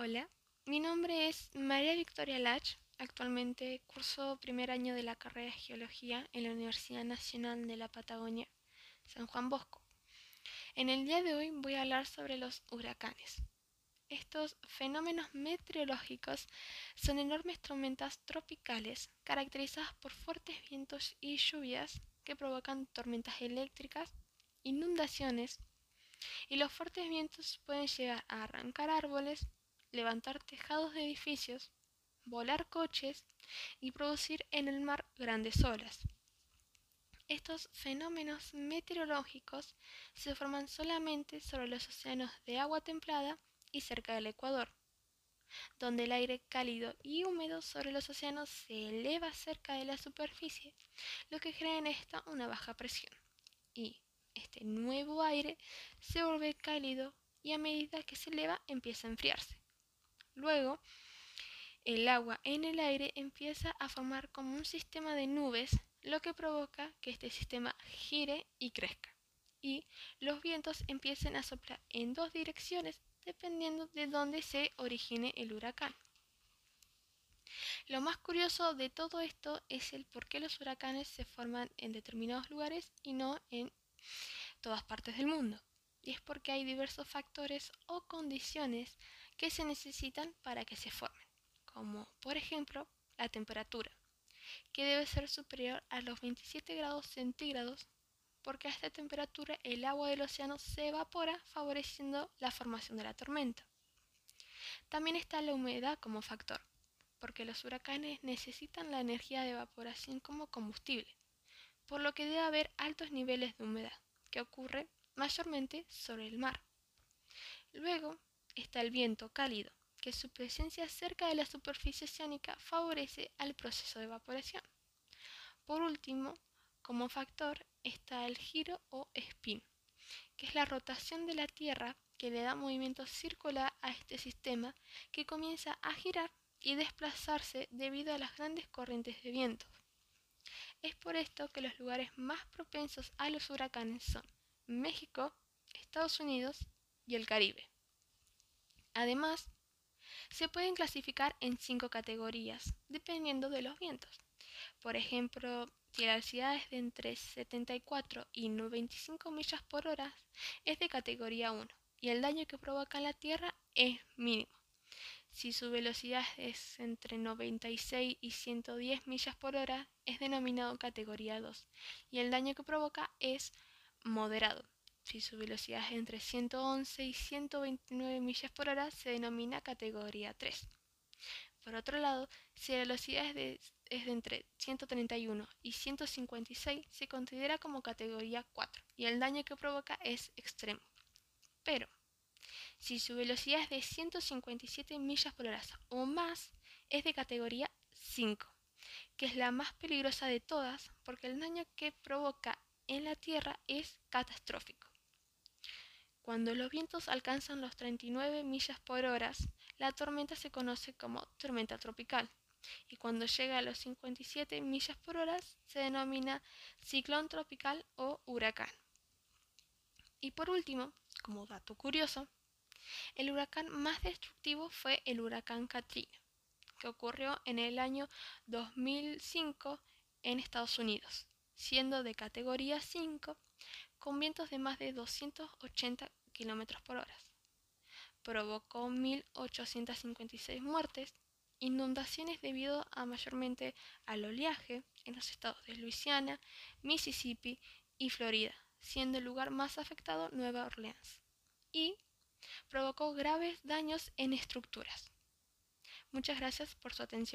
Hola, mi nombre es María Victoria Lach. Actualmente curso primer año de la carrera de Geología en la Universidad Nacional de la Patagonia, San Juan Bosco. En el día de hoy voy a hablar sobre los huracanes. Estos fenómenos meteorológicos son enormes tormentas tropicales caracterizadas por fuertes vientos y lluvias que provocan tormentas eléctricas, inundaciones, y los fuertes vientos pueden llegar a arrancar árboles, levantar tejados de edificios, volar coches y producir en el mar grandes olas. Estos fenómenos meteorológicos se forman solamente sobre los océanos de agua templada y cerca del Ecuador, donde el aire cálido y húmedo sobre los océanos se eleva cerca de la superficie, lo que crea en esta una baja presión. Y este nuevo aire se vuelve cálido y a medida que se eleva empieza a enfriarse. Luego, el agua en el aire empieza a formar como un sistema de nubes, lo que provoca que este sistema gire y crezca. Y los vientos empiecen a soplar en dos direcciones dependiendo de dónde se origine el huracán. Lo más curioso de todo esto es el por qué los huracanes se forman en determinados lugares y no en todas partes del mundo. Y es porque hay diversos factores o condiciones que se necesitan para que se formen, como por ejemplo la temperatura, que debe ser superior a los 27 grados centígrados, porque a esta temperatura el agua del océano se evapora favoreciendo la formación de la tormenta. También está la humedad como factor, porque los huracanes necesitan la energía de evaporación como combustible, por lo que debe haber altos niveles de humedad, que ocurre mayormente sobre el mar. Luego está el viento cálido, que su presencia cerca de la superficie oceánica favorece al proceso de evaporación. Por último, como factor está el giro o spin, que es la rotación de la Tierra que le da movimiento circular a este sistema que comienza a girar y desplazarse debido a las grandes corrientes de viento. Es por esto que los lugares más propensos a los huracanes son México, Estados Unidos y el Caribe. Además, se pueden clasificar en cinco categorías, dependiendo de los vientos. Por ejemplo, si la velocidad es de entre 74 y 95 millas por hora, es de categoría 1 y el daño que provoca en la Tierra es mínimo. Si su velocidad es entre 96 y 110 millas por hora, es denominado categoría 2 y el daño que provoca es moderado. Si su velocidad es entre 111 y 129 millas por hora, se denomina categoría 3. Por otro lado, si la velocidad es de, es de, entre 131 y 156, se considera como categoría 4 y el daño que provoca es extremo. Pero, si su velocidad es de 157 millas por hora o más, es de categoría 5, que es la más peligrosa de todas porque el daño que provoca en la Tierra es catastrófico. Cuando los vientos alcanzan los 39 millas por hora, la tormenta se conoce como tormenta tropical. Y cuando llega a los 57 millas por hora se denomina ciclón tropical o huracán. Y por último, como dato curioso, el huracán más destructivo fue el huracán Katrina, que ocurrió en el año 2005 en Estados Unidos, siendo de categoría 5 con vientos de más de 280 km por hora. Provocó 1.856 muertes, inundaciones debido a mayormente al oleaje en los estados de Luisiana, Mississippi y Florida, siendo el lugar más afectado Nueva Orleans. Y provocó graves daños en estructuras. Muchas gracias por su atención.